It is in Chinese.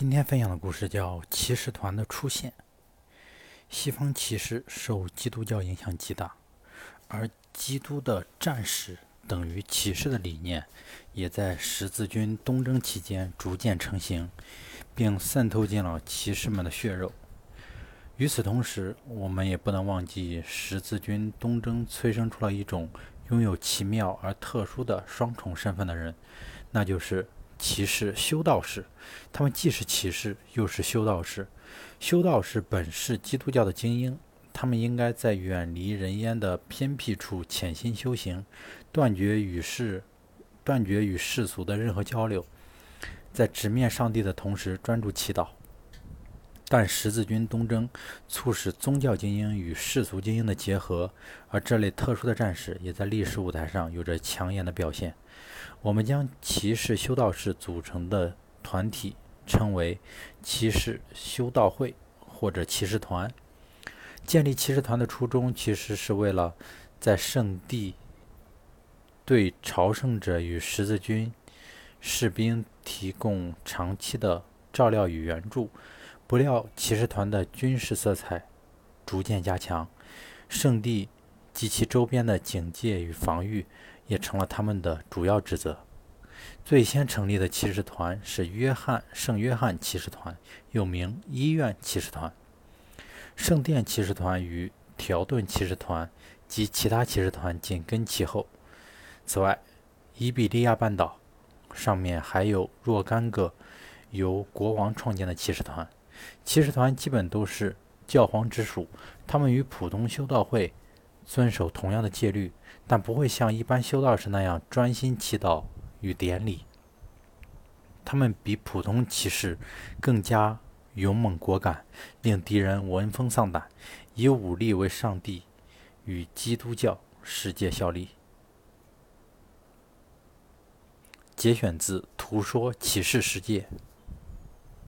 今天分享的故事叫《骑士团的出现》。西方骑士受基督教影响极大，而基督的战士等于骑士的理念，也在十字军东征期间逐渐成型，并渗透进了骑士们的血肉。与此同时，我们也不能忘记，十字军东征催生出了一种拥有奇妙而特殊的双重身份的人，那就是。骑士、修道士，他们既是骑士，又是修道士。修道士本是基督教的精英，他们应该在远离人烟的偏僻处潜心修行，断绝与世、断绝与世俗的任何交流，在直面上帝的同时专注祈祷。但十字军东征促使宗教精英与世俗精英的结合，而这类特殊的战士也在历史舞台上有着抢眼的表现。我们将骑士修道士组成的团体称为骑士修道会或者骑士团。建立骑士团的初衷其实是为了在圣地对朝圣者与十字军士兵提供长期的照料与援助。不料，骑士团的军事色彩逐渐加强，圣地及其周边的警戒与防御。也成了他们的主要职责。最先成立的骑士团是约翰圣约翰骑士团，又名医院骑士团。圣殿骑士团与条顿骑士团及其他骑士团紧跟其后。此外，伊比利亚半岛上面还有若干个由国王创建的骑士团。骑士团基本都是教皇直属，他们与普通修道会。遵守同样的戒律，但不会像一般修道士那样专心祈祷与典礼。他们比普通骑士更加勇猛果敢，令敌人闻风丧胆，以武力为上帝与基督教世界效力。节选自《图说骑士世界》。